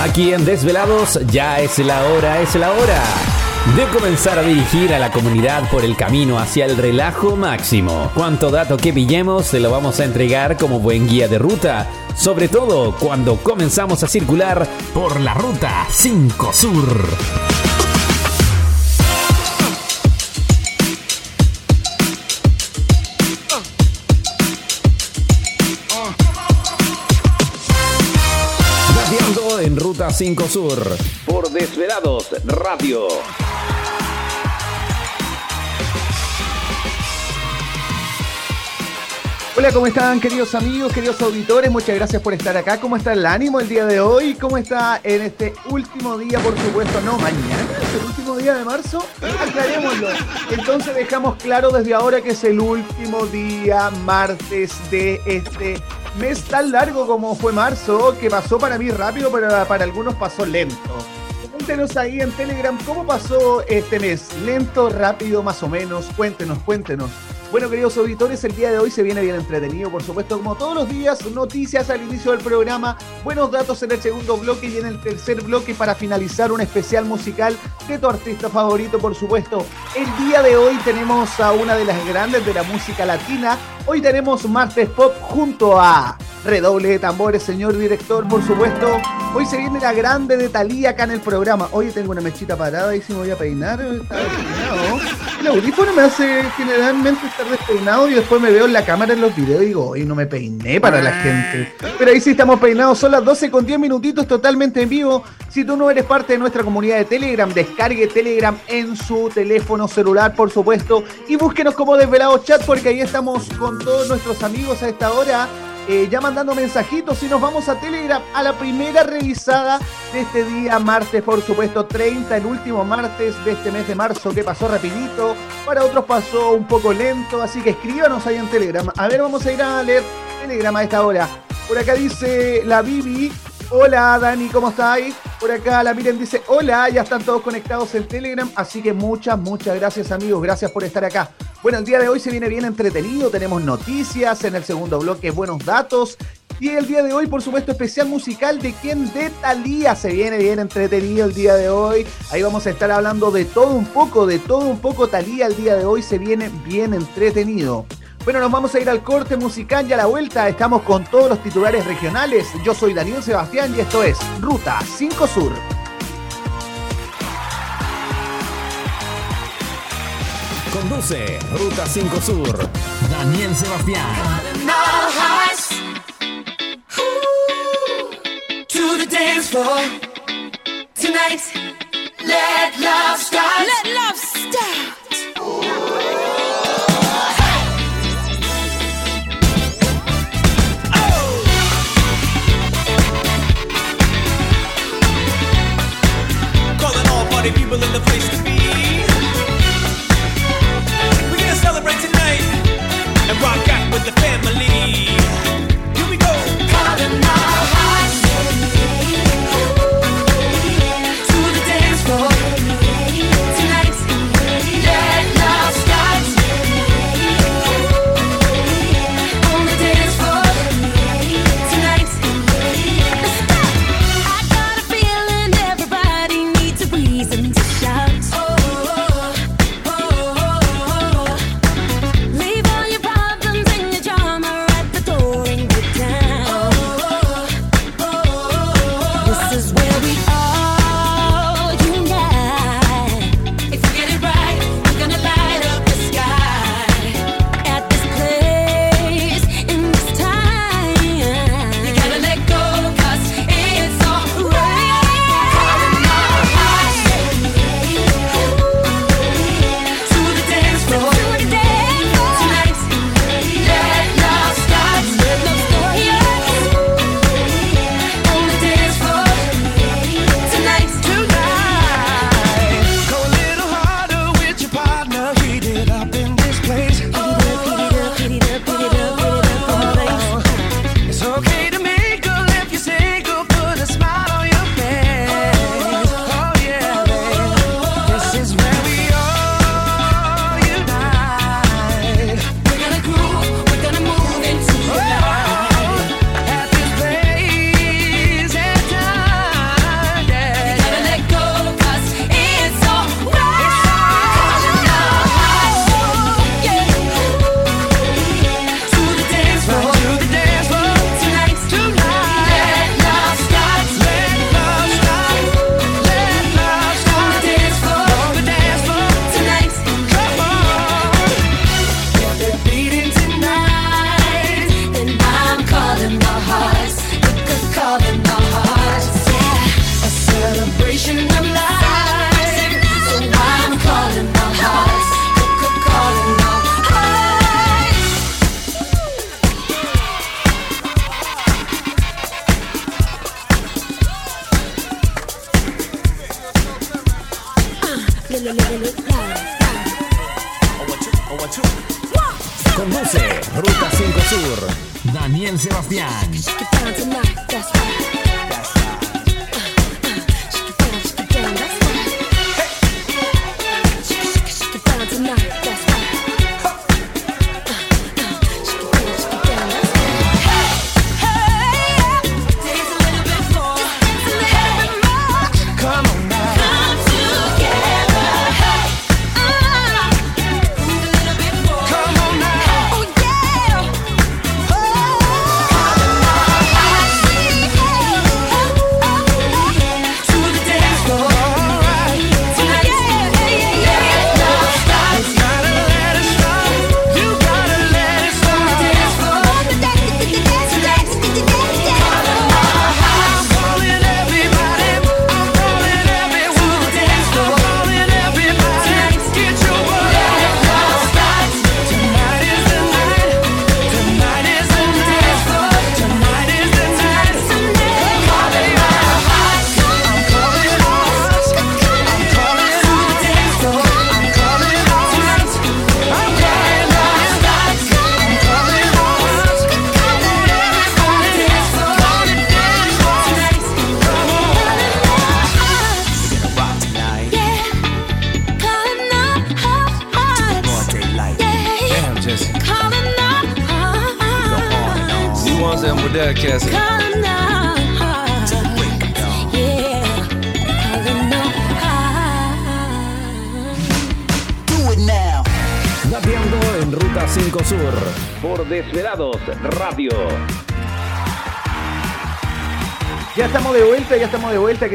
Aquí en Desvelados ya es la hora, es la hora de comenzar a dirigir a la comunidad por el camino hacia el relajo máximo. Cuanto dato que pillemos se lo vamos a entregar como buen guía de ruta, sobre todo cuando comenzamos a circular por la ruta 5 Sur. Ruta 5 Sur por Desvelados Radio. Hola, ¿cómo están queridos amigos, queridos auditores? Muchas gracias por estar acá. ¿Cómo está el ánimo el día de hoy? ¿Cómo está en este último día, por supuesto? No, mañana es el último día de marzo. Aclarémoslo. Entonces dejamos claro desde ahora que es el último día martes de este mes tan largo como fue marzo, que pasó para mí rápido, pero para algunos pasó lento. Cuéntenos ahí en Telegram cómo pasó este mes. Lento, rápido, más o menos. Cuéntenos, cuéntenos. Bueno, queridos auditores, el día de hoy se viene bien entretenido, por supuesto, como todos los días, noticias al inicio del programa, buenos datos en el segundo bloque y en el tercer bloque para finalizar un especial musical de tu artista favorito, por supuesto. El día de hoy tenemos a una de las grandes de la música latina. Hoy tenemos Martes Pop junto a Redoble de tambores, señor director, por supuesto. Hoy se viene la grande de Talía acá en el programa. Hoy tengo una mechita parada y si me voy a peinar. Está despeinado. El audífono me hace generalmente estar despeinado y después me veo en la cámara en los videos y digo, hoy no me peiné para la gente. Pero ahí sí estamos peinados. Son las 12 con 10 minutitos totalmente en vivo. Si tú no eres parte de nuestra comunidad de Telegram, descargue Telegram en su teléfono celular, por supuesto. Y búsquenos como Desvelado Chat porque ahí estamos con todos nuestros amigos a esta hora eh, ya mandando mensajitos y nos vamos a Telegram a la primera revisada de este día, martes, por supuesto, 30, el último martes de este mes de marzo, que pasó rapidito, para otros pasó un poco lento, así que escríbanos ahí en Telegram. A ver, vamos a ir a leer Telegram a esta hora. Por acá dice la Bibi, Hola Dani, ¿cómo estáis? Por acá la Miren dice, hola, ya están todos conectados en Telegram, así que muchas, muchas gracias amigos, gracias por estar acá. Bueno, el día de hoy se viene bien entretenido, tenemos noticias, en el segundo bloque buenos datos y el día de hoy, por supuesto, especial musical de quien de Talía se viene bien entretenido el día de hoy. Ahí vamos a estar hablando de todo un poco, de todo un poco Talía el día de hoy se viene bien entretenido. Bueno, nos vamos a ir al corte musical y a la vuelta estamos con todos los titulares regionales. Yo soy Daniel Sebastián y esto es Ruta 5 Sur. Conduce Ruta 5 Sur. Daniel Sebastián. Tonight, let love start. Let love start.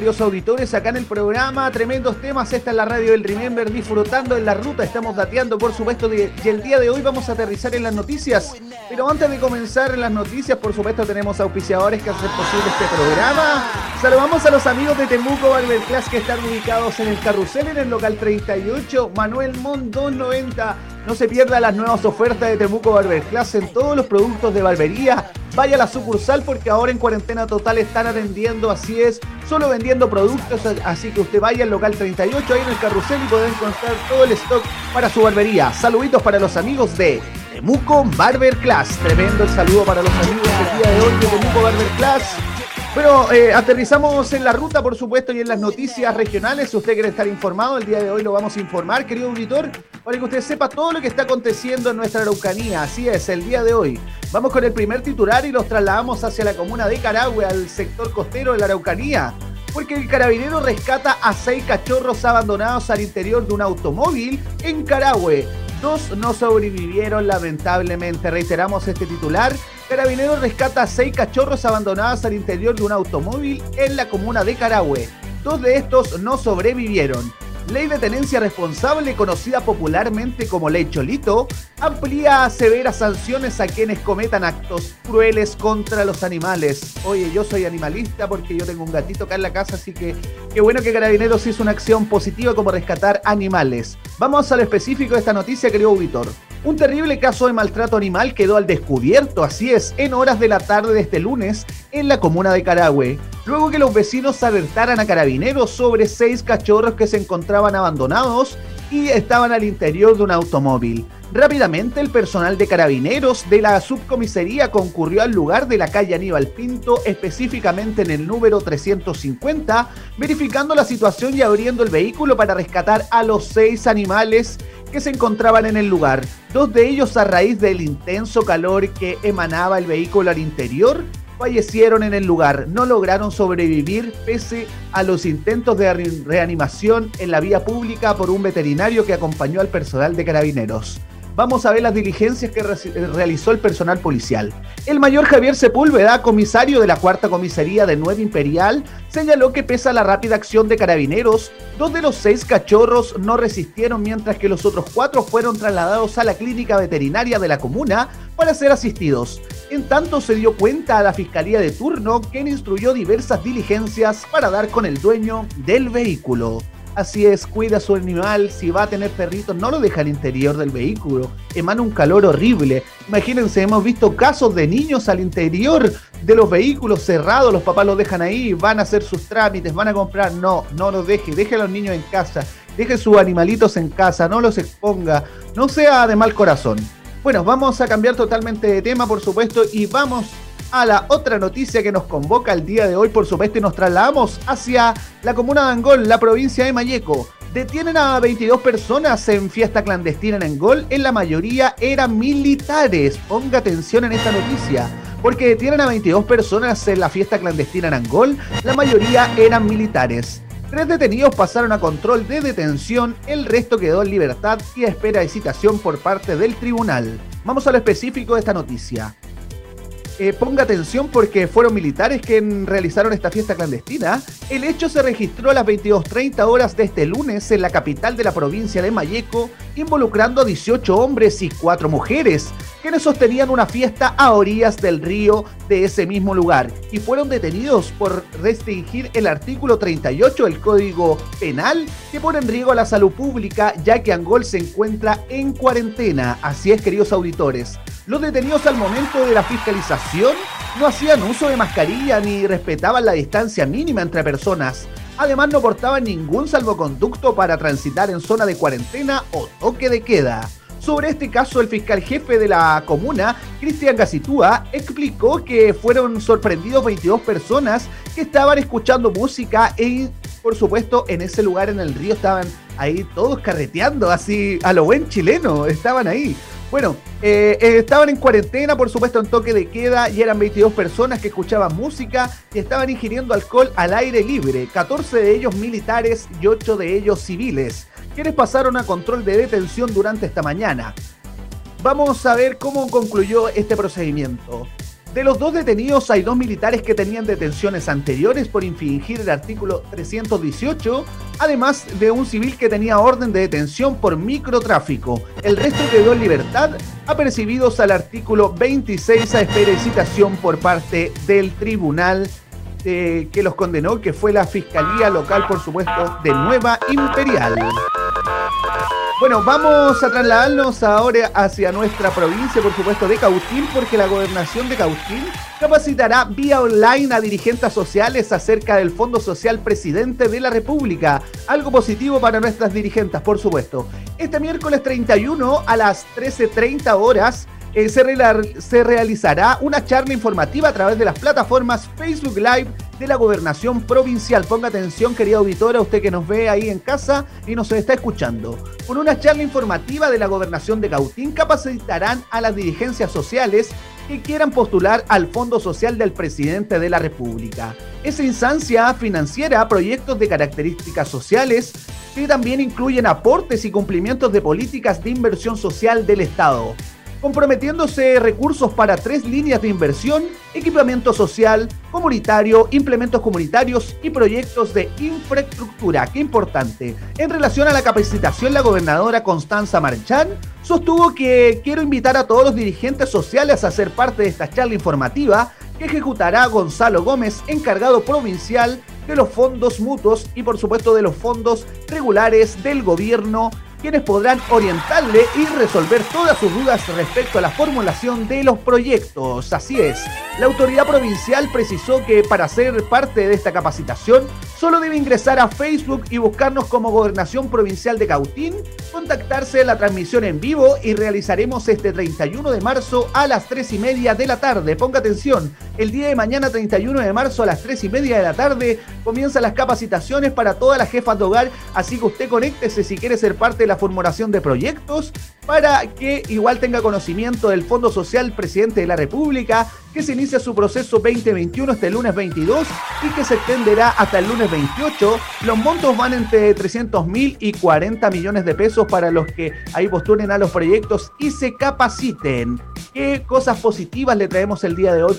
Queridos auditores, acá en el programa. Tremendos temas, esta es la radio del Remember, disfrutando en la ruta. Estamos dateando, por supuesto, y el día de hoy vamos a aterrizar en las noticias. Pero antes de comenzar en las noticias, por supuesto, tenemos auspiciadores que hacen posible este programa. Saludamos a los amigos de Temuco Barber Class que están ubicados en el carrusel en el local 38, Manuel Mondón 90. No se pierda las nuevas ofertas de Temuco Barber Class en todos los productos de barbería. Vaya a la sucursal porque ahora en cuarentena total están atendiendo, así es, solo vendiendo productos, así que usted vaya al local 38 ahí en el carrusel y puede encontrar todo el stock para su barbería. Saluditos para los amigos de Temuco Barber Class. Tremendo el saludo para los amigos del día de hoy de Temuco Barber Class. Bueno, eh, aterrizamos en la ruta, por supuesto, y en las noticias regionales. Si usted quiere estar informado, el día de hoy lo vamos a informar, querido auditor, para que usted sepa todo lo que está aconteciendo en nuestra Araucanía. Así es, el día de hoy. Vamos con el primer titular y los trasladamos hacia la comuna de Carahue, al sector costero de la Araucanía. Porque el carabinero rescata a seis cachorros abandonados al interior de un automóvil en Carahue. Dos no sobrevivieron lamentablemente. Reiteramos este titular Carabineros rescata a seis cachorros abandonados al interior de un automóvil en la comuna de Carahue. Dos de estos no sobrevivieron. Ley de tenencia responsable, conocida popularmente como Ley Cholito, amplía severas sanciones a quienes cometan actos crueles contra los animales. Oye, yo soy animalista porque yo tengo un gatito acá en la casa, así que qué bueno que Carabineros hizo una acción positiva como rescatar animales. Vamos al específico de esta noticia, querido auditor. Un terrible caso de maltrato animal quedó al descubierto, así es, en horas de la tarde de este lunes en la comuna de Carahue, luego que los vecinos alertaran a carabineros sobre seis cachorros que se encontraban abandonados y estaban al interior de un automóvil. Rápidamente el personal de carabineros de la subcomisaría concurrió al lugar de la calle Aníbal Pinto, específicamente en el número 350, verificando la situación y abriendo el vehículo para rescatar a los seis animales que se encontraban en el lugar, dos de ellos a raíz del intenso calor que emanaba el vehículo al interior, fallecieron en el lugar, no lograron sobrevivir pese a los intentos de reanimación en la vía pública por un veterinario que acompañó al personal de carabineros. Vamos a ver las diligencias que realizó el personal policial. El mayor Javier Sepúlveda, comisario de la cuarta comisaría de Nueva Imperial, señaló que pese a la rápida acción de carabineros, dos de los seis cachorros no resistieron mientras que los otros cuatro fueron trasladados a la clínica veterinaria de la comuna para ser asistidos. En tanto se dio cuenta a la fiscalía de turno, quien instruyó diversas diligencias para dar con el dueño del vehículo. Así es, cuida a su animal. Si va a tener perritos, no lo deja al interior del vehículo. Emana un calor horrible. Imagínense, hemos visto casos de niños al interior de los vehículos cerrados. Los papás los dejan ahí, van a hacer sus trámites, van a comprar. No, no los deje. Deje a los niños en casa. deje sus animalitos en casa, no los exponga, no sea de mal corazón. Bueno, vamos a cambiar totalmente de tema, por supuesto, y vamos a la otra noticia que nos convoca el día de hoy, por supuesto, y nos trasladamos hacia la comuna de Angol, la provincia de Mayeco. Detienen a 22 personas en fiesta clandestina en Angol, en la mayoría eran militares. Ponga atención en esta noticia, porque detienen a 22 personas en la fiesta clandestina en Angol, la mayoría eran militares. Tres detenidos pasaron a control de detención, el resto quedó en libertad y espera de citación por parte del tribunal. Vamos a lo específico de esta noticia. Eh, ponga atención porque fueron militares quienes realizaron esta fiesta clandestina. El hecho se registró a las 22.30 horas de este lunes en la capital de la provincia de Mayeco, involucrando a 18 hombres y 4 mujeres, quienes sostenían una fiesta a orillas del río de ese mismo lugar y fueron detenidos por restringir el artículo 38 del Código Penal que pone en riesgo a la salud pública ya que Angol se encuentra en cuarentena. Así es, queridos auditores. Los detenidos al momento de la fiscalización no hacían uso de mascarilla ni respetaban la distancia mínima entre personas. Además no portaban ningún salvoconducto para transitar en zona de cuarentena o toque de queda. Sobre este caso, el fiscal jefe de la comuna, Cristian Gacitúa, explicó que fueron sorprendidos 22 personas que estaban escuchando música y, por supuesto, en ese lugar en el río estaban ahí todos carreteando, así a lo buen chileno, estaban ahí. Bueno, eh, eh, estaban en cuarentena, por supuesto, en toque de queda, y eran 22 personas que escuchaban música y estaban ingiriendo alcohol al aire libre, 14 de ellos militares y 8 de ellos civiles, quienes pasaron a control de detención durante esta mañana. Vamos a ver cómo concluyó este procedimiento. De los dos detenidos hay dos militares que tenían detenciones anteriores por infringir el artículo 318, además de un civil que tenía orden de detención por microtráfico. El resto quedó en libertad, apercibidos al artículo 26 a espera citación por parte del tribunal eh, que los condenó, que fue la Fiscalía Local, por supuesto, de Nueva Imperial. Bueno, vamos a trasladarnos ahora hacia nuestra provincia, por supuesto, de Cautín, porque la gobernación de Cautín capacitará vía online a dirigentes sociales acerca del Fondo Social Presidente de la República. Algo positivo para nuestras dirigentes, por supuesto. Este miércoles 31 a las 13.30 horas eh, se, realizará una charla informativa a través de las plataformas Facebook Live de la Gobernación Provincial. Ponga atención, querida auditora, usted que nos ve ahí en casa y nos está escuchando. Con una charla informativa de la Gobernación de Cautín capacitarán a las dirigencias sociales que quieran postular al Fondo Social del Presidente de la República. Esa instancia financiera proyectos de características sociales que también incluyen aportes y cumplimientos de políticas de inversión social del Estado comprometiéndose recursos para tres líneas de inversión, equipamiento social, comunitario, implementos comunitarios y proyectos de infraestructura. Qué importante. En relación a la capacitación, la gobernadora Constanza Marchán sostuvo que quiero invitar a todos los dirigentes sociales a ser parte de esta charla informativa que ejecutará Gonzalo Gómez, encargado provincial de los fondos mutuos y por supuesto de los fondos regulares del gobierno quienes podrán orientarle y resolver todas sus dudas respecto a la formulación de los proyectos. Así es, la autoridad provincial precisó que para ser parte de esta capacitación solo debe ingresar a Facebook y buscarnos como Gobernación Provincial de Cautín, contactarse en la transmisión en vivo y realizaremos este 31 de marzo a las 3 y media de la tarde. Ponga atención, el día de mañana 31 de marzo a las 3 y media de la tarde comienzan las capacitaciones para todas las jefas de hogar, así que usted conéctese si quiere ser parte de la formulación de proyectos para que igual tenga conocimiento del Fondo Social Presidente de la República, que se inicia su proceso 2021 este lunes 22 y que se extenderá hasta el lunes 28. Los montos van entre 300 mil y 40 millones de pesos para los que ahí postulen a los proyectos y se capaciten. ¿Qué cosas positivas le traemos el día de hoy?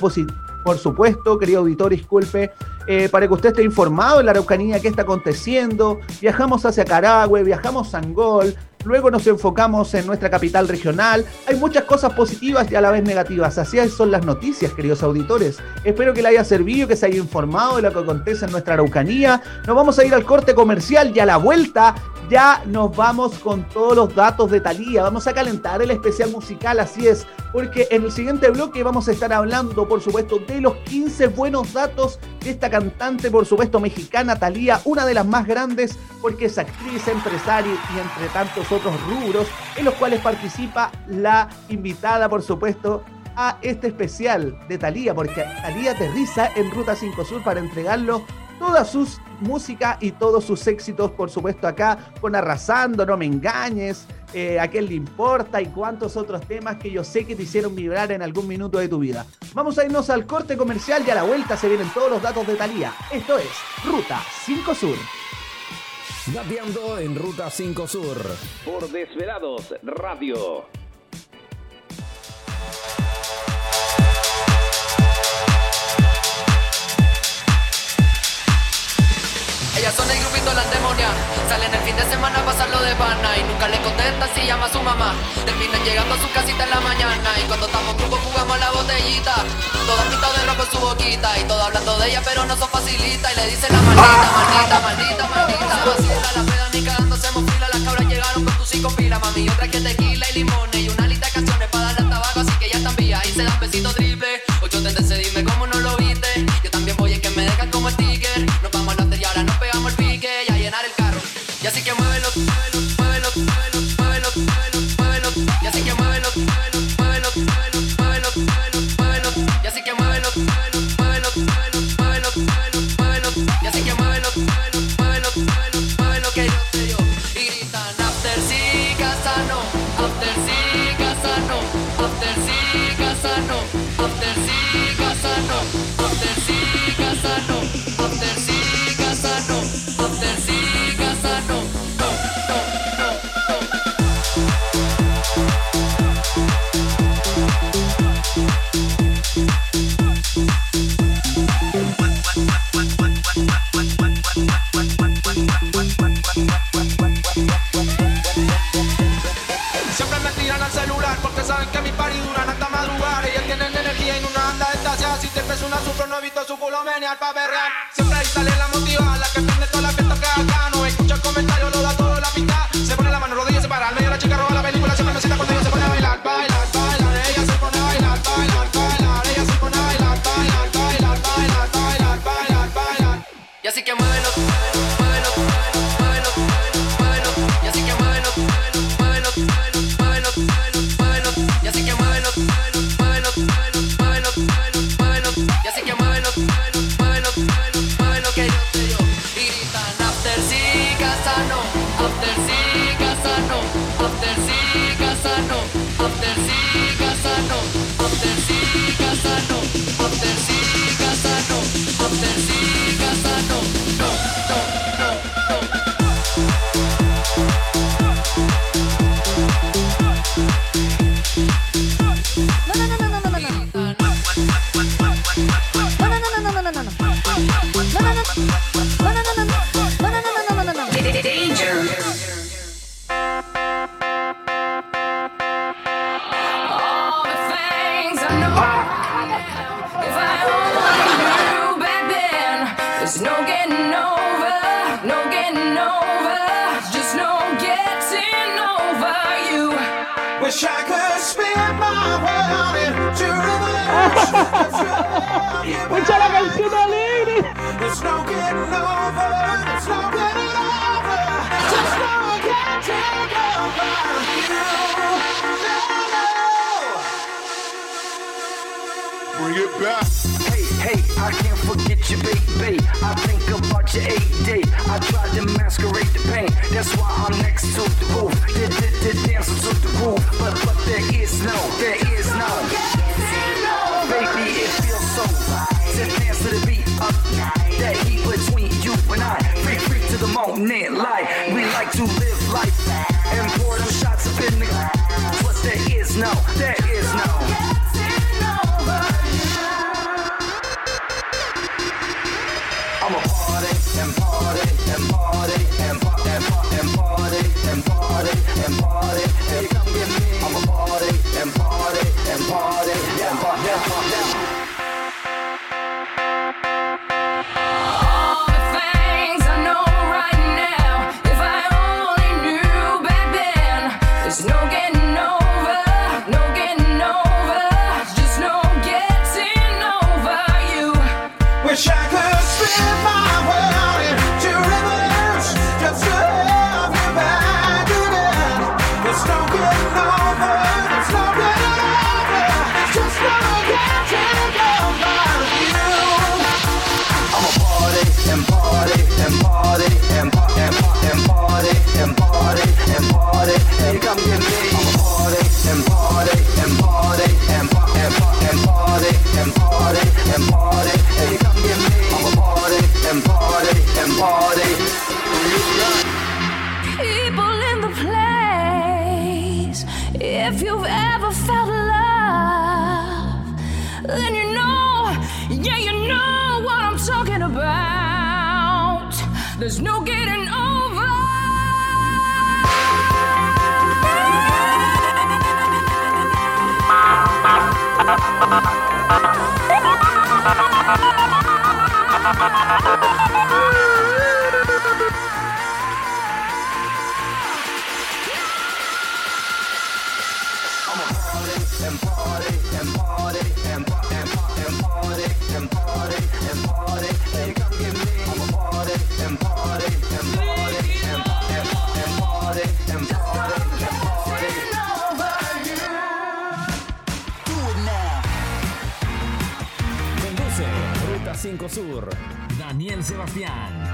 por supuesto, querido auditor, disculpe, eh, para que usted esté informado en la Araucanía qué está aconteciendo. Viajamos hacia Carahue, viajamos a Angol, luego nos enfocamos en nuestra capital regional. Hay muchas cosas positivas y a la vez negativas. Así son las noticias, queridos auditores. Espero que le haya servido, que se haya informado de lo que acontece en nuestra Araucanía. Nos vamos a ir al corte comercial y a la vuelta ya nos vamos con todos los datos de Talía. Vamos a calentar el especial musical, así es, porque en el siguiente bloque vamos a estar hablando, por supuesto, de los 15 buenos datos de esta cantante, por supuesto, mexicana, Talía, una de las más grandes, porque es actriz, empresaria y entre tantos otros rubros en los cuales participa la invitada, por supuesto, a este especial de Talía, porque Talía aterriza en Ruta 5 Sur para entregarlo todas sus música y todos sus éxitos, por supuesto, acá con Arrasando, No Me Engañes, eh, A quién le importa y cuántos otros temas que yo sé que te hicieron vibrar en algún minuto de tu vida. Vamos a irnos al corte comercial y a la vuelta se vienen todos los datos de Talía. Esto es Ruta 5 Sur. Gateando en Ruta 5 Sur. Por Desvelados Radio. Ellas son el grupito las demonias. Salen el fin de semana a pasarlo de pana y nunca le contesta si llama a su mamá. Terminan llegando a su casita en la mañana y cuando estamos grupos jugamos la botellita. Todas pintadas de rojo en su boquita y todo hablando de ella pero no son facilita y le dicen la maldita, maldita, maldita, maldita. Vacila la peda ni cagando hacemos fila. Las cabras llegaron con tus cinco pilas, mami. Otra que tequila y limones y una lista de canciones para darle tabaco así que ya están vías y se dan besitos triple. Ocho te dime cómo no lo viste. Así que and 5 Sur. Daniel Sebastián.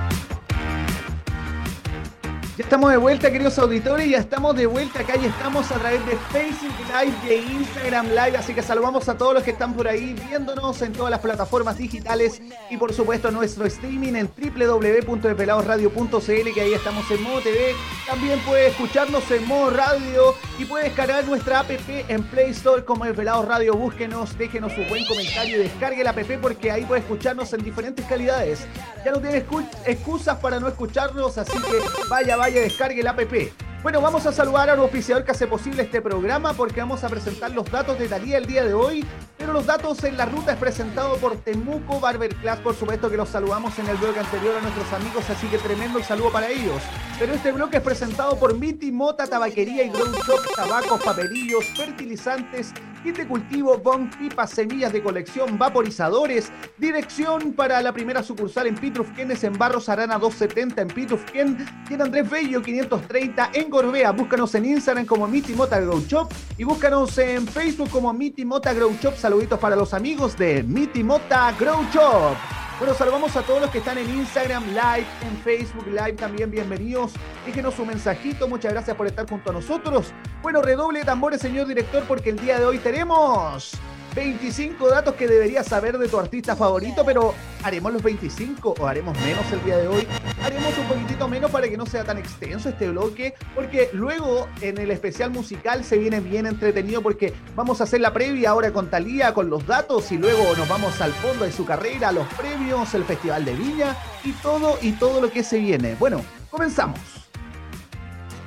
Ya estamos de vuelta, queridos auditores, ya estamos de vuelta acá y estamos a través de Facebook Live de Instagram Live, así que saludamos a todos los que están por ahí viéndonos en todas las plataformas digitales y por supuesto nuestro streaming en www.depeladosradio.cl que ahí estamos en modo TV, también puede escucharnos en modo radio y puede descargar nuestra app en Play Store como El Radio, búsquenos, déjenos su buen comentario y descargue la app porque ahí puede escucharnos en diferentes calidades. Ya no tiene excu- excusas para no escucharnos, así que vaya, vaya, descargue la app. Bueno, vamos a saludar al oficiador que hace posible este programa porque vamos a presentar los datos de Talía el día de hoy. Pero los datos en la ruta es presentado por Temuco Barber Class. Por supuesto que los saludamos en el bloque anterior a nuestros amigos, así que tremendo el saludo para ellos. Pero este bloque es presentado por Miti Mota, Tabaquería y Grow Shop, tabacos, papelillos, fertilizantes, kit de cultivo, bon, pipas, semillas de colección, vaporizadores. Dirección para la primera sucursal en Pitrufquén es en Barros Arana 270 en Pitrufquén. En Andrés Bello 530 en Gorbea. Búscanos en Instagram como Miti Mota Grow Shop y búscanos en Facebook como Miti Mota Grow Shop. Saluditos para los amigos de Miti Mota Grow Shop. Bueno, saludamos a todos los que están en Instagram Live, en Facebook Live también, bienvenidos. Déjenos un mensajito, muchas gracias por estar junto a nosotros. Bueno, redoble tambores, señor director, porque el día de hoy tenemos 25 datos que deberías saber de tu artista favorito, pero ¿haremos los 25 o haremos menos el día de hoy? Haremos un poquitito menos para que no sea tan extenso este bloque, porque luego en el especial musical se viene bien entretenido porque vamos a hacer la previa ahora con Talía, con los datos y luego nos vamos al fondo de su carrera, los premios, el Festival de Viña y todo y todo lo que se viene. Bueno, comenzamos.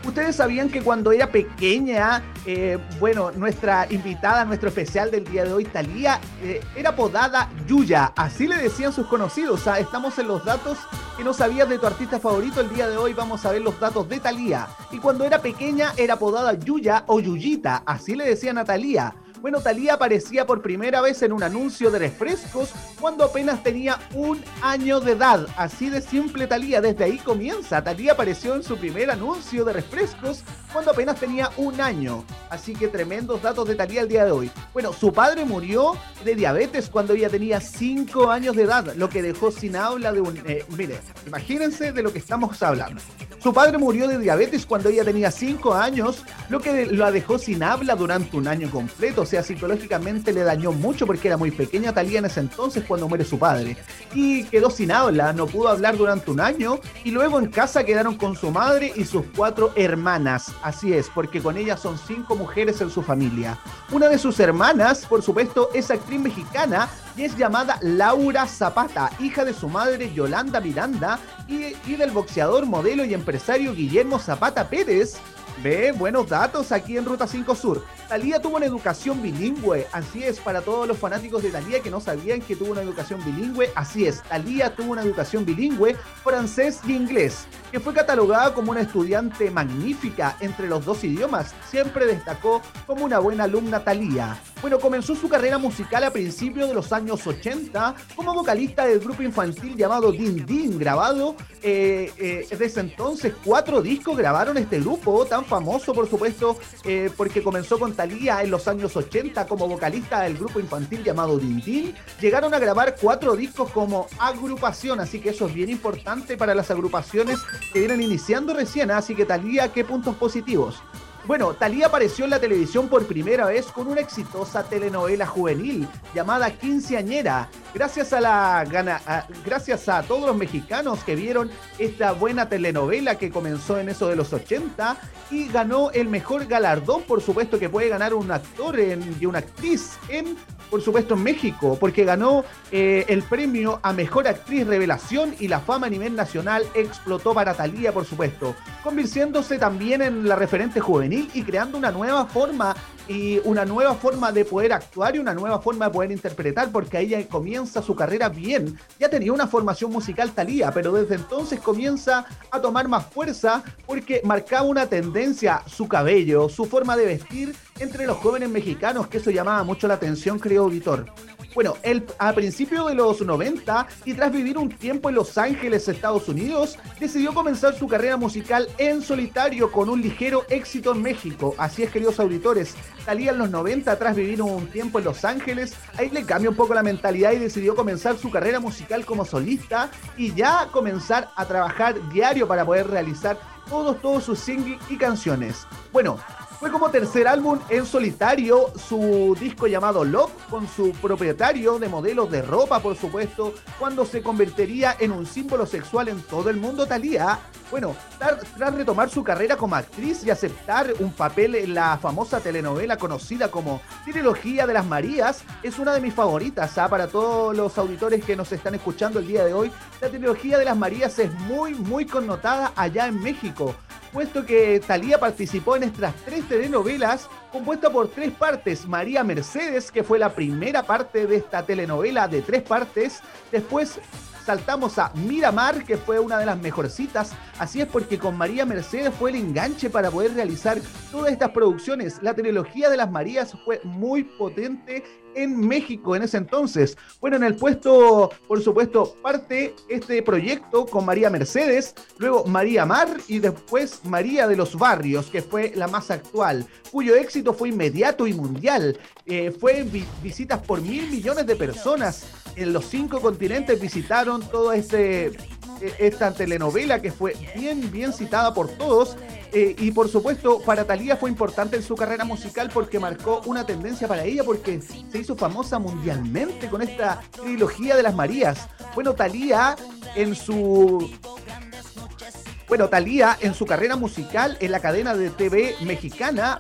Ustedes sabían que cuando era pequeña, eh, bueno, nuestra invitada, nuestro especial del día de hoy, Talía, eh, era apodada Yuya, así le decían sus conocidos. O sea, estamos en los datos que no sabías de tu artista favorito. El día de hoy vamos a ver los datos de Talía. Y cuando era pequeña, era apodada Yuya o Yuyita, así le decían a Talía. Bueno, Talía aparecía por primera vez en un anuncio de refrescos cuando apenas tenía un año de edad. Así de simple Talía, desde ahí comienza. Talía apareció en su primer anuncio de refrescos cuando apenas tenía un año. Así que tremendos datos de Talía el día de hoy. Bueno, su padre murió de diabetes cuando ella tenía 5 años de edad, lo que dejó sin habla de un... eh, mire, imagínense de lo que estamos hablando. Su padre murió de diabetes cuando ella tenía 5 años, lo que la dejó sin habla durante un año completo. Psicológicamente le dañó mucho porque era muy pequeña Talía en ese entonces cuando muere su padre. Y quedó sin habla, no pudo hablar durante un año y luego en casa quedaron con su madre y sus cuatro hermanas. Así es, porque con ella son cinco mujeres en su familia. Una de sus hermanas, por supuesto, es actriz mexicana y es llamada Laura Zapata, hija de su madre Yolanda Miranda y, y del boxeador, modelo y empresario Guillermo Zapata Pérez. Ve, buenos datos aquí en Ruta 5 Sur. Talía tuvo una educación bilingüe, así es, para todos los fanáticos de Talía que no sabían que tuvo una educación bilingüe, así es, Talía tuvo una educación bilingüe, francés y inglés, que fue catalogada como una estudiante magnífica entre los dos idiomas, siempre destacó como una buena alumna Talía. Bueno, comenzó su carrera musical a principios de los años 80 como vocalista del grupo infantil llamado Din Din, grabado eh, eh, desde entonces cuatro discos grabaron este grupo, tan famoso por supuesto, eh, porque comenzó con Talía en los años 80 como vocalista del grupo infantil llamado Din Din. Llegaron a grabar cuatro discos como agrupación, así que eso es bien importante para las agrupaciones que vienen iniciando recién, así que Talía, ¿qué puntos positivos? Bueno, Talía apareció en la televisión por primera vez con una exitosa telenovela juvenil llamada Quinceañera. Gracias a la a- gracias a todos los mexicanos que vieron esta buena telenovela que comenzó en eso de los 80 y ganó el mejor galardón, por supuesto, que puede ganar un actor y una actriz en, por supuesto, en México, porque ganó eh, el premio a mejor actriz revelación y la fama a nivel nacional explotó para Talía, por supuesto, convirtiéndose también en la referente juvenil y creando una nueva forma y una nueva forma de poder actuar y una nueva forma de poder interpretar, porque ahí ya comienza su carrera bien. Ya tenía una formación musical Talía, pero desde entonces comienza a tomar más fuerza porque marcaba una tendencia, su cabello, su forma de vestir entre los jóvenes mexicanos, que eso llamaba mucho la atención, creo, Vitor. Bueno, él a principios de los 90 y tras vivir un tiempo en Los Ángeles, Estados Unidos, decidió comenzar su carrera musical en solitario con un ligero éxito en México. Así es, queridos auditores, Talía en los 90 tras vivir un tiempo en Los Ángeles, ahí le cambió un poco la mentalidad y decidió comenzar su carrera musical como solista y ya comenzar a trabajar diario para poder realizar todos, todos sus singles y canciones. Bueno, fue como tercer álbum en solitario su disco llamado Love, con su propietario de modelos de ropa, por supuesto, cuando se convertiría en un símbolo sexual en todo el mundo, Talía. Bueno, tras retomar su carrera como actriz y aceptar un papel en la famosa telenovela conocida como Trilogía de las Marías, es una de mis favoritas ¿ah? para todos los auditores que nos están escuchando el día de hoy. La Trilogía de las Marías es muy, muy connotada allá en México puesto que Talía participó en estas tres telenovelas compuesta por tres partes. María Mercedes, que fue la primera parte de esta telenovela de tres partes. Después saltamos a Miramar, que fue una de las mejorcitas. Así es porque con María Mercedes fue el enganche para poder realizar todas estas producciones. La trilogía de las Marías fue muy potente en México en ese entonces. Bueno, en el puesto, por supuesto, parte este proyecto con María Mercedes, luego María Mar y después María de los Barrios, que fue la más actual, cuyo éxito fue inmediato y mundial. Eh, fue vi- visitas por mil millones de personas en los cinco continentes visitaron toda este, eh, esta telenovela que fue bien, bien citada por todos. Eh, y por supuesto, para Talía fue importante en su carrera musical porque marcó una tendencia para ella, porque se hizo famosa mundialmente con esta trilogía de las Marías. Bueno, Talía en su bueno, Talía en su carrera musical en la cadena de TV mexicana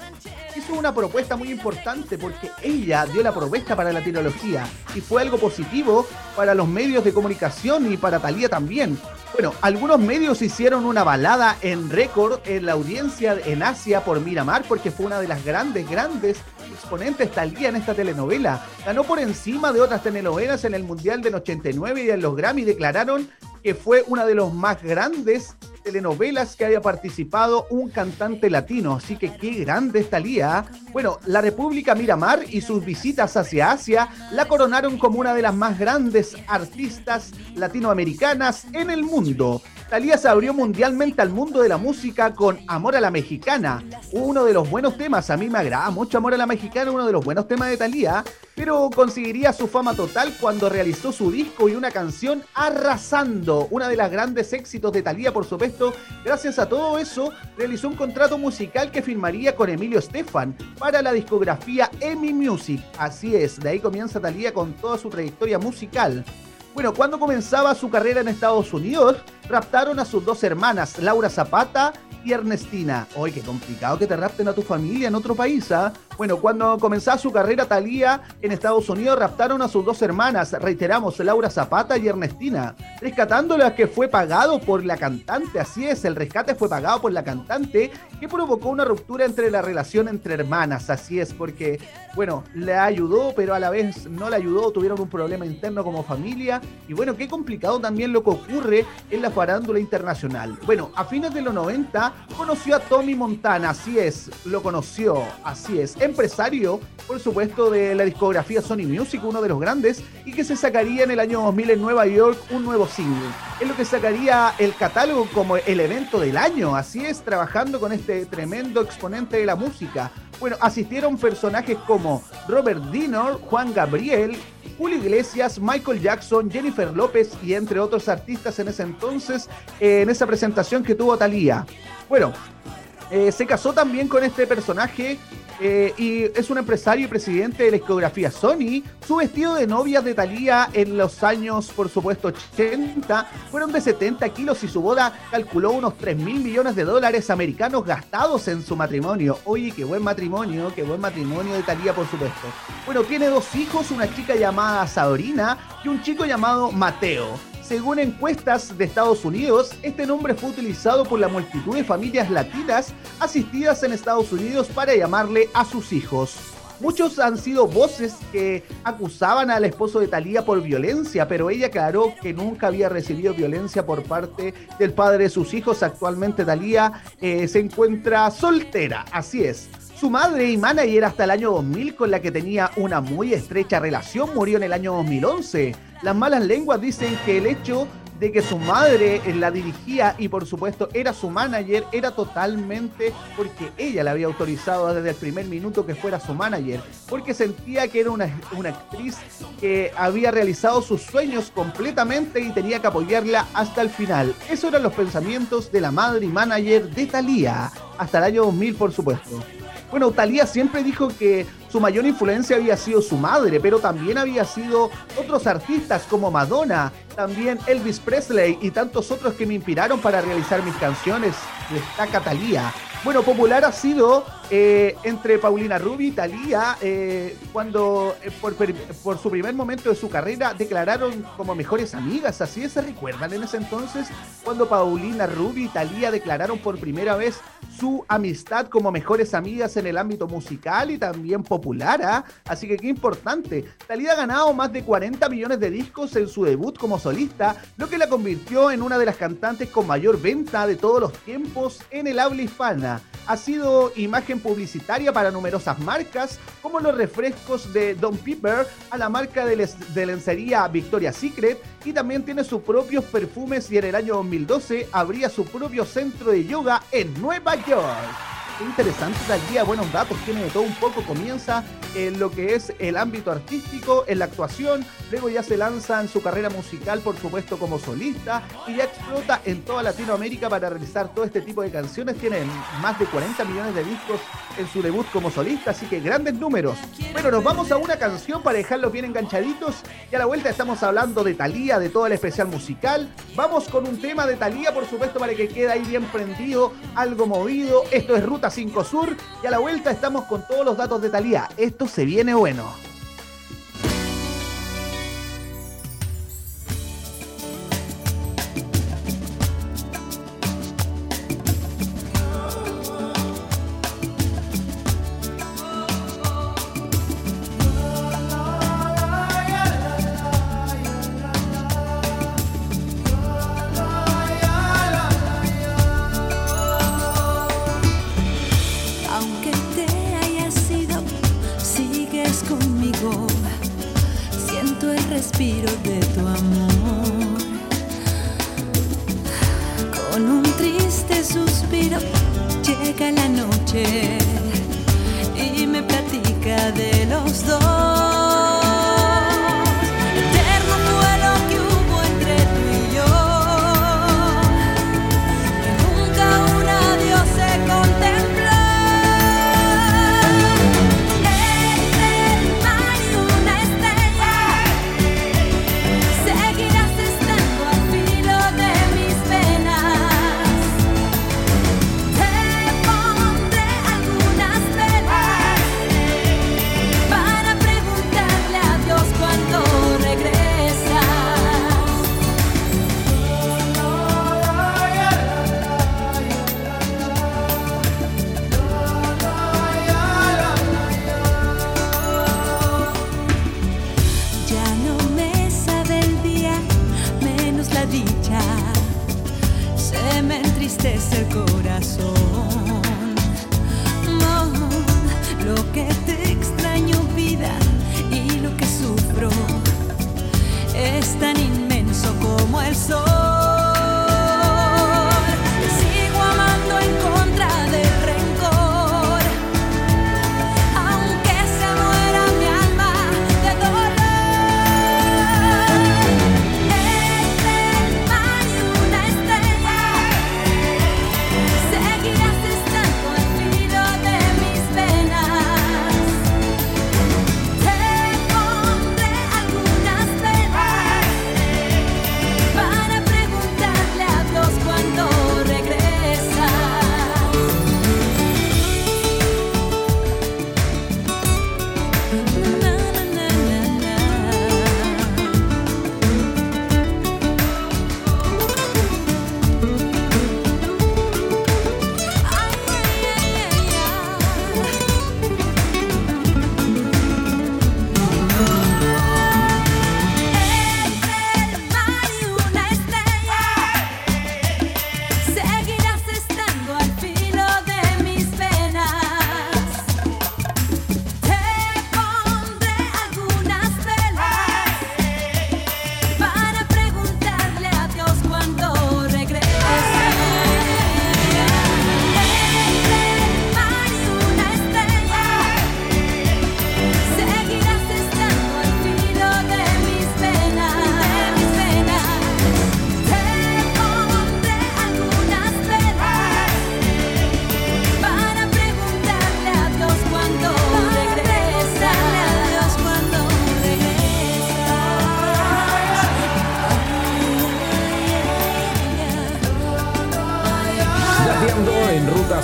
hizo una propuesta muy importante porque ella dio la propuesta para la tecnología y fue algo positivo para los medios de comunicación y para Talía también. Bueno, algunos medios hicieron una balada en récord en la audiencia en Asia por Miramar porque fue una de las grandes, grandes exponentes Talía en esta telenovela. Ganó por encima de otras telenovelas en el Mundial del 89 y en los Grammy declararon que fue una de los más grandes telenovelas que haya participado un cantante latino. Así que qué grande es Talía. Bueno, la República Miramar y sus visitas hacia Asia la coronaron como una de las más grandes artistas latinoamericanas en el mundo. Talía se abrió mundialmente al mundo de la música con Amor a la Mexicana, uno de los buenos temas. A mí me agrada mucho Amor a la Mexicana, uno de los buenos temas de Talía, pero conseguiría su fama total cuando realizó su disco y una canción Arrasando, una de las grandes éxitos de Talía, por supuesto. Gracias a todo eso, realizó un contrato musical que firmaría con Emilio Estefan para la discografía EMI Music. Así es, de ahí comienza Talía con toda su trayectoria musical. Bueno, cuando comenzaba su carrera en Estados Unidos, raptaron a sus dos hermanas, Laura Zapata y Ernestina. Oye, qué complicado que te rapten a tu familia en otro país, ¿ah? Bueno, cuando comenzaba su carrera Talía en Estados Unidos, raptaron a sus dos hermanas, reiteramos, Laura Zapata y Ernestina, rescatándola que fue pagado por la cantante. Así es, el rescate fue pagado por la cantante, que provocó una ruptura entre la relación entre hermanas. Así es, porque, bueno, le ayudó, pero a la vez no le ayudó, tuvieron un problema interno como familia. Y bueno, qué complicado también lo que ocurre en la farándula internacional. Bueno, a fines de los 90 conoció a Tommy Montana, así es, lo conoció, así es empresario, por supuesto, de la discografía Sony Music, uno de los grandes, y que se sacaría en el año 2000 en Nueva York un nuevo single. Es lo que sacaría el catálogo como el evento del año, así es, trabajando con este tremendo exponente de la música. Bueno, asistieron personajes como Robert Dinor, Juan Gabriel, Julio Iglesias, Michael Jackson, Jennifer López y entre otros artistas en ese entonces, en esa presentación que tuvo Thalía. Bueno, eh, se casó también con este personaje eh, y es un empresario y presidente de la discografía Sony. Su vestido de novia de Thalía en los años, por supuesto, 80 fueron de 70 kilos y su boda calculó unos 3 mil millones de dólares americanos gastados en su matrimonio. Oye, qué buen matrimonio, qué buen matrimonio de Thalía, por supuesto. Bueno, tiene dos hijos, una chica llamada Sabrina y un chico llamado Mateo. Según encuestas de Estados Unidos, este nombre fue utilizado por la multitud de familias latinas asistidas en Estados Unidos para llamarle a sus hijos. Muchos han sido voces que acusaban al esposo de Talía por violencia, pero ella aclaró que nunca había recibido violencia por parte del padre de sus hijos. Actualmente Talía eh, se encuentra soltera, así es. Su madre y manager hasta el año 2000, con la que tenía una muy estrecha relación, murió en el año 2011. Las malas lenguas dicen que el hecho de que su madre la dirigía y por supuesto era su manager era totalmente porque ella le había autorizado desde el primer minuto que fuera su manager, porque sentía que era una, una actriz que había realizado sus sueños completamente y tenía que apoyarla hasta el final. Esos eran los pensamientos de la madre y manager de Thalía, hasta el año 2000 por supuesto. Bueno, Thalía siempre dijo que su mayor influencia había sido su madre, pero también había sido otros artistas como Madonna, también Elvis Presley y tantos otros que me inspiraron para realizar mis canciones. Destaca Thalía. Bueno, popular ha sido eh, entre Paulina Rubio y Talía eh, cuando eh, por, su primer momento de su carrera declararon como mejores amigas. Así se recuerdan en ese entonces cuando Paulina Rubio y Talía declararon por primera vez su amistad como mejores amigas en el ámbito musical y también popular. ¿ah? Así que qué importante. Talía ha ganado más de 40 millones de discos en su debut como solista, lo que la convirtió en una de las cantantes con mayor venta de todos los tiempos en el habla hispana. Ha sido imagen publicitaria para numerosas marcas, como los refrescos de Don Pepper a la marca de, de lencería Victoria's Secret, y también tiene sus propios perfumes y en el año 2012 abría su propio centro de yoga en Nueva York. Interesante día, buenos datos, tiene de todo un poco, comienza en lo que es el ámbito artístico, en la actuación, luego ya se lanza en su carrera musical, por supuesto, como solista, y ya explota en toda Latinoamérica para realizar todo este tipo de canciones, tiene más de 40 millones de discos en su debut como solista, así que grandes números. Bueno, nos vamos a una canción para dejarlos bien enganchaditos, y a la vuelta estamos hablando de Talía, de todo el especial musical, vamos con un tema de Talía, por supuesto, para que quede ahí bien prendido, algo movido, esto es Ruta 5 Sur y a la vuelta estamos con todos los datos de Talía. Esto se viene bueno.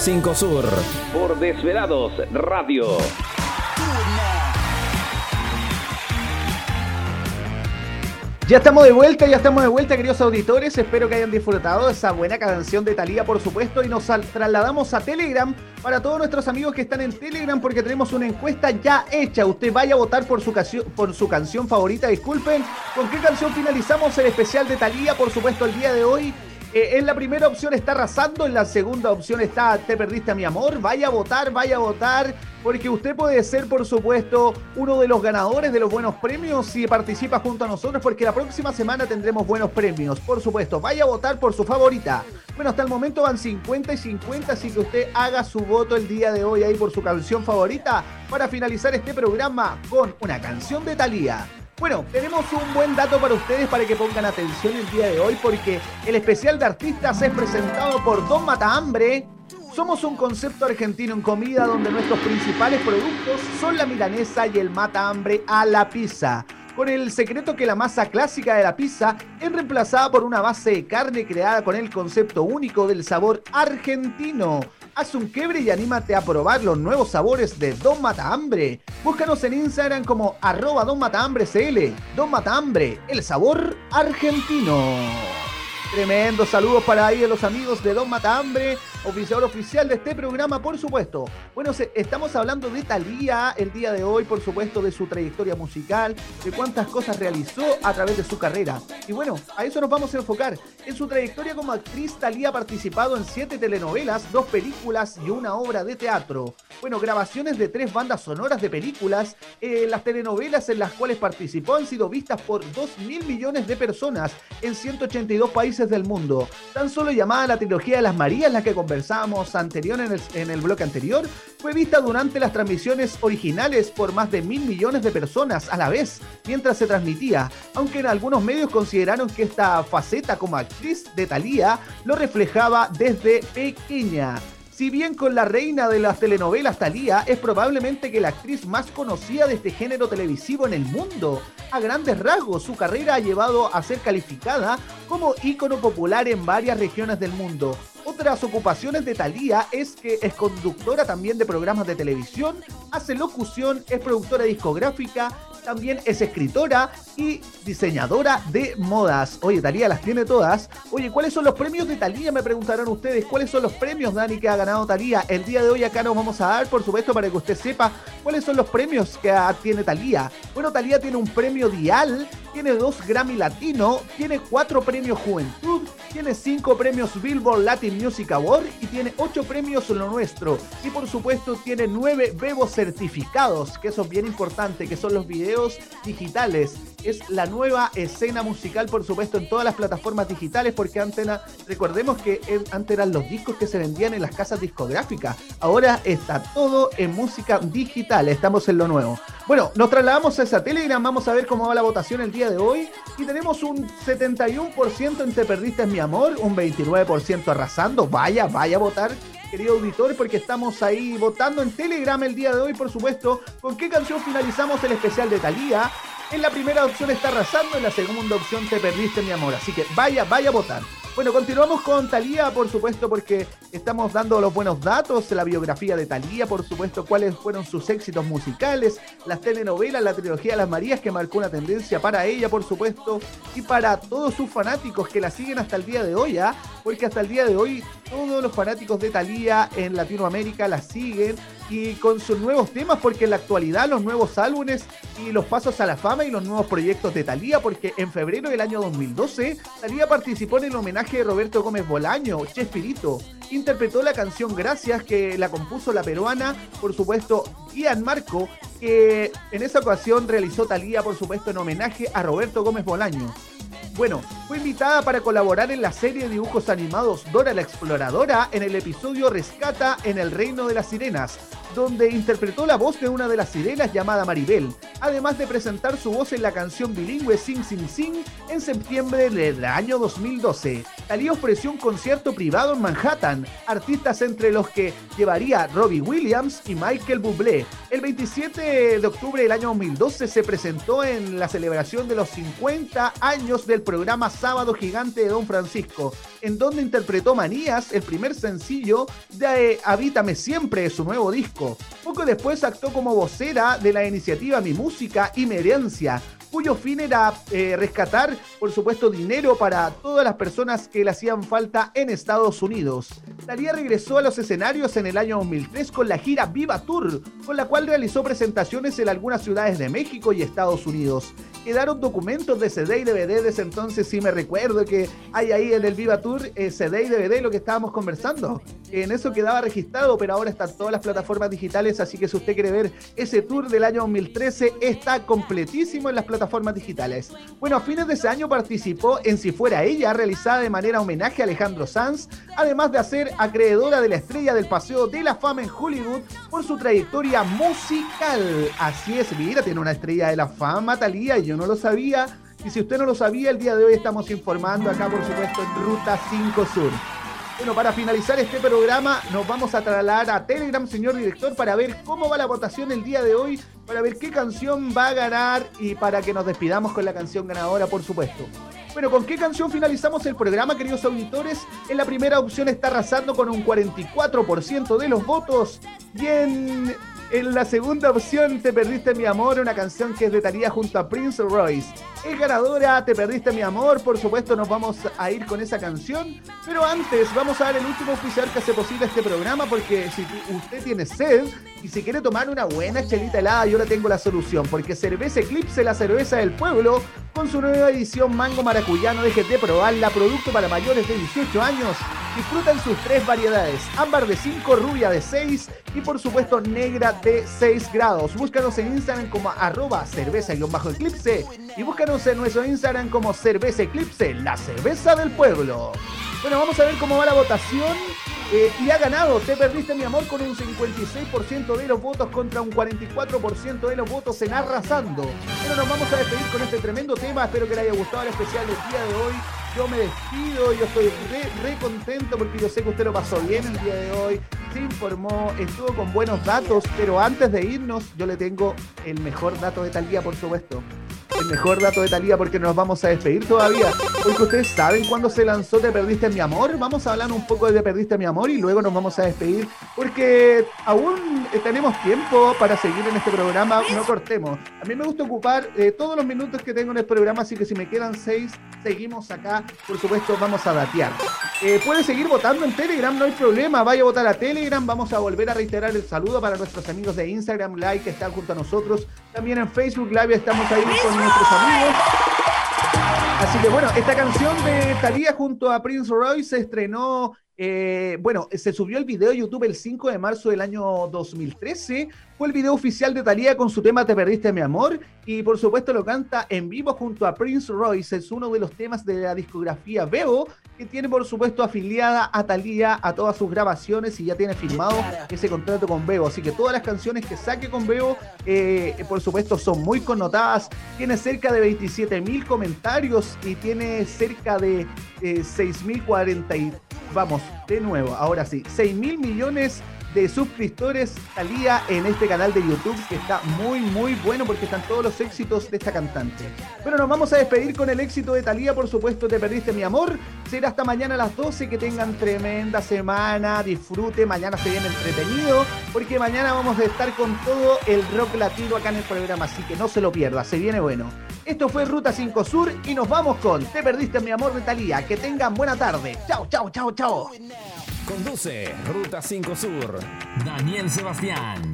5 Sur por Desvelados Radio. Ya estamos de vuelta, ya estamos de vuelta, queridos auditores. Espero que hayan disfrutado de esa buena canción de Talía, por supuesto. Y nos trasladamos a Telegram para todos nuestros amigos que están en Telegram, porque tenemos una encuesta ya hecha. Usted vaya a votar por su, por su canción favorita. Disculpen, ¿con qué canción finalizamos el especial de Talía? Por supuesto, el día de hoy. Eh, en la primera opción está arrasando, en la segunda opción está Te perdiste a mi amor. Vaya a votar, vaya a votar, porque usted puede ser, por supuesto, uno de los ganadores de los buenos premios si participa junto a nosotros, porque la próxima semana tendremos buenos premios. Por supuesto, vaya a votar por su favorita. Bueno, hasta el momento van 50 y 50, así que usted haga su voto el día de hoy ahí por su canción favorita para finalizar este programa con una canción de Thalía. Bueno, tenemos un buen dato para ustedes para que pongan atención el día de hoy porque el especial de artistas es presentado por Don Matahambre. Somos un concepto argentino en comida donde nuestros principales productos son la milanesa y el matahambre a la pizza. Con el secreto que la masa clásica de la pizza es reemplazada por una base de carne creada con el concepto único del sabor argentino. Haz un quiebre y anímate a probar los nuevos sabores de Don Matahambre. Búscanos en Instagram como arroba Don Matahambre CL. Don Matahambre, el sabor argentino. Tremendo saludos para ahí de los amigos de Don Matahambre, oficial oficial de este programa, por supuesto. Bueno, estamos hablando de Thalía el día de hoy, por supuesto, de su trayectoria musical, de cuántas cosas realizó a través de su carrera. Y bueno, a eso nos vamos a enfocar. En su trayectoria como actriz, Thalía ha participado en siete telenovelas, dos películas y una obra de teatro. Bueno, grabaciones de tres bandas sonoras de películas. Eh, las telenovelas en las cuales participó han sido vistas por 2 mil millones de personas en 182 países del mundo. Tan solo llamada la trilogía de las Marías, la que conversábamos anterior en el, en el bloque anterior, fue vista durante las transmisiones originales por más de mil millones de personas a la vez mientras se transmitía, aunque en algunos medios consideraron que esta faceta como actriz de Thalía lo reflejaba desde pequeña. Si bien con la reina de las telenovelas Thalía es probablemente que la actriz más conocida de este género televisivo en el mundo, a grandes rasgos su carrera ha llevado a ser calificada como ícono popular en varias regiones del mundo. Otras ocupaciones de Thalía es que es conductora también de programas de televisión, hace locución, es productora discográfica, también es escritora y diseñadora de modas. Oye, Talía las tiene todas. Oye, ¿cuáles son los premios de Talía? Me preguntarán ustedes. ¿Cuáles son los premios, Dani, que ha ganado Talía? El día de hoy acá nos vamos a dar, por supuesto, para que usted sepa cuáles son los premios que tiene Talía. Bueno, Talía tiene un premio Dial, tiene dos Grammy Latino, tiene cuatro premios Juventud, tiene 5 premios Billboard Latin Music Award y tiene 8 premios Lo Nuestro. Y por supuesto tiene 9 bebos certificados, que eso es bien importante, que son los videos digitales. Es la nueva escena musical, por supuesto, en todas las plataformas digitales, porque antes, recordemos que antes eran los discos que se vendían en las casas discográficas. Ahora está todo en música digital, estamos en lo nuevo. Bueno, nos trasladamos a esa Telegram, vamos a ver cómo va la votación el día de hoy. Y tenemos un 71% en Te Perdiste Mi Amor, un 29% arrasando. Vaya, vaya a votar, querido auditor, porque estamos ahí votando en Telegram el día de hoy, por supuesto. ¿Con qué canción finalizamos el especial de Thalía? En la primera opción está arrasando, en la segunda opción Te Perdiste Mi Amor. Así que vaya, vaya a votar. Bueno, continuamos con Talía, por supuesto, porque estamos dando los buenos datos, la biografía de Talía, por supuesto, cuáles fueron sus éxitos musicales, las telenovelas, la trilogía de las Marías que marcó una tendencia para ella, por supuesto, y para todos sus fanáticos que la siguen hasta el día de hoy, ¿ah? porque hasta el día de hoy todos los fanáticos de Talía en Latinoamérica la siguen y con sus nuevos temas, porque en la actualidad los nuevos álbumes y los pasos a la fama y los nuevos proyectos de Talía, porque en febrero del año 2012 Talía participó en el homenaje de Roberto Gómez Bolaño, Chespirito. Interpretó la canción Gracias, que la compuso la peruana, por supuesto, Ian Marco, que en esa ocasión realizó Talía, por supuesto, en homenaje a Roberto Gómez Bolaño. Bueno, fue invitada para colaborar en la serie de dibujos animados Dora la Exploradora en el episodio Rescata en el Reino de las Sirenas, donde interpretó la voz de una de las sirenas llamada Maribel, además de presentar su voz en la canción bilingüe Sing Sing Sing en septiembre del año 2012. Talía ofreció un concierto privado en Manhattan, artistas entre los que llevaría Robbie Williams y Michael Bublé. El 27 de octubre del año 2012 se presentó en la celebración de los 50 años del programa Sábado Gigante de Don Francisco, en donde interpretó Manías, el primer sencillo de eh, Habítame Siempre, su nuevo disco. Poco después actuó como vocera de la iniciativa Mi Música y Mi Herencia, cuyo fin era eh, rescatar, por supuesto, dinero para todas las personas que le hacían falta en Estados Unidos. Talía regresó a los escenarios en el año 2003 con la gira Viva Tour, con la cual realizó presentaciones en algunas ciudades de México y Estados Unidos. Quedaron documentos de CD y DVD de ese entonces, sí me recuerdo que hay ahí en el Viva Tour eh, CD y DVD lo que estábamos conversando. En eso quedaba registrado, pero ahora están todas las plataformas digitales, así que si usted quiere ver ese tour del año 2013, está completísimo en las plataformas digitales. Bueno, a fines de ese año participó en Si Fuera Ella, realizada de manera homenaje a Alejandro Sanz, además de hacer acreedora de la estrella del Paseo de la Fama en Hollywood por su trayectoria musical. Así es, mira, tiene una estrella de la fama, Talía, y yo no lo sabía. Y si usted no lo sabía, el día de hoy estamos informando acá, por supuesto, en Ruta 5 Sur. Bueno, para finalizar este programa, nos vamos a trasladar a Telegram, señor director, para ver cómo va la votación el día de hoy, para ver qué canción va a ganar y para que nos despidamos con la canción ganadora, por supuesto. Bueno, ¿con qué canción finalizamos el programa, queridos auditores? En la primera opción está arrasando con un 44% de los votos. Y en, en la segunda opción, Te Perdiste Mi Amor, una canción que es de Talía junto a Prince Royce. Es ganadora, Te Perdiste Mi Amor, por supuesto nos vamos a ir con esa canción. Pero antes, vamos a dar el último oficial que hace posible este programa, porque si usted tiene sed y si quiere tomar una buena chelita helada, yo le tengo la solución, porque Cerveza Eclipse, la cerveza del pueblo, con su nueva edición Mango Maracuyá, no dejes de probarla, producto para mayores de 18 años. Disfrutan sus tres variedades, ámbar de 5, rubia de 6 y por supuesto negra de 6 grados. Búscanos en Instagram como arroba cerveza-eclipse y búscanos en nuestro Instagram como cerveza eclipse, la cerveza del pueblo. Bueno, vamos a ver cómo va la votación. Eh, y ha ganado, te perdiste mi amor con un 56% de los votos contra un 44% de los votos en Arrasando. Pero nos vamos a despedir con este tremendo tema. Espero que le haya gustado el especial del día de hoy. Yo me despido, yo estoy re, contento porque yo sé que usted lo pasó bien el día de hoy. Se informó, estuvo con buenos datos, pero antes de irnos, yo le tengo el mejor dato de tal día, por supuesto el mejor dato de Talía porque nos vamos a despedir todavía. Porque ustedes saben cuándo se lanzó Te Perdiste Mi Amor. Vamos a hablar un poco de Te Perdiste Mi Amor y luego nos vamos a despedir porque aún tenemos tiempo para seguir en este programa. No cortemos. A mí me gusta ocupar eh, todos los minutos que tengo en el programa, así que si me quedan seis, seguimos acá. Por supuesto, vamos a datear. Eh, puede seguir votando en Telegram, no hay problema. Vaya a votar a Telegram. Vamos a volver a reiterar el saludo para nuestros amigos de Instagram Live que están junto a nosotros. También en Facebook Live estamos ahí con nuestros amigos. Así que bueno, esta canción de Thalía junto a Prince Royce se estrenó, eh, bueno, se subió el video a YouTube el 5 de marzo del año 2013. Fue el video oficial de Thalía con su tema Te perdiste mi amor y por supuesto lo canta en vivo junto a Prince Royce. Es uno de los temas de la discografía Bebo que tiene por supuesto afiliada a Thalía a todas sus grabaciones y ya tiene firmado ese contrato con Bebo. Así que todas las canciones que saque con Bebo, eh, por supuesto, son muy connotadas. Tiene cerca de 27 mil comentarios y tiene cerca de eh, 6 mil 40 y vamos, de nuevo, ahora sí, 6 mil millones de suscriptores Talía en este canal de YouTube que está muy muy bueno porque están todos los éxitos de esta cantante. Pero nos vamos a despedir con el éxito de Talía, por supuesto, Te perdiste mi amor. Será hasta mañana a las 12, que tengan tremenda semana, disfrute, mañana se viene entretenido porque mañana vamos a estar con todo el rock latino acá en el programa, así que no se lo pierda, se viene bueno. Esto fue Ruta 5 Sur y nos vamos con Te perdiste mi amor de Talía. Que tengan buena tarde. Chao, chao, chao, chao. Conduce Ruta 5 Sur. Daniel Sebastián.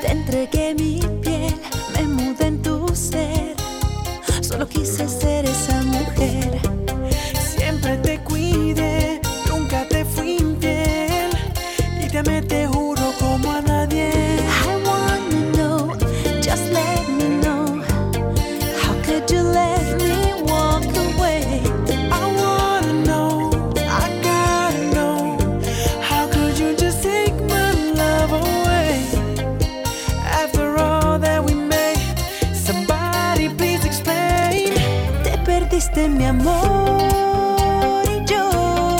Te entregué mi quise ser Te perdiste mi amor y yo,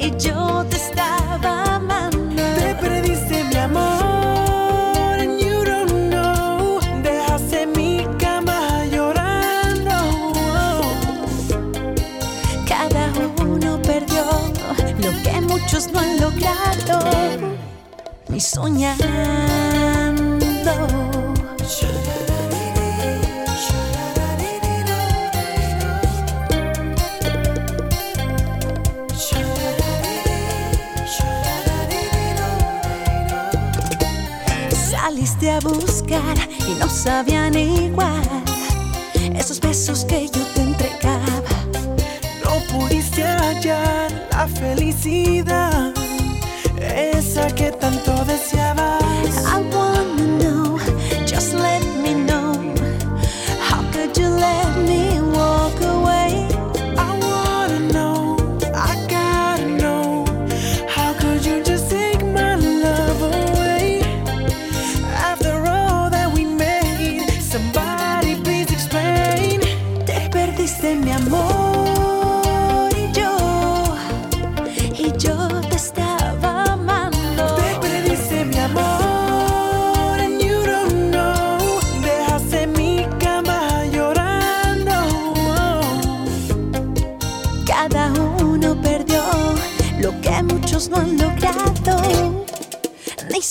y yo te estaba amando. Te perdiste mi amor and you don't know. Dejaste mi cama llorando. Cada uno perdió lo que muchos no han logrado ni soñando. Buscar y no sabían igual esos besos que yo te entregaba. No pudiste hallar la felicidad, esa que tanto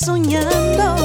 soñando.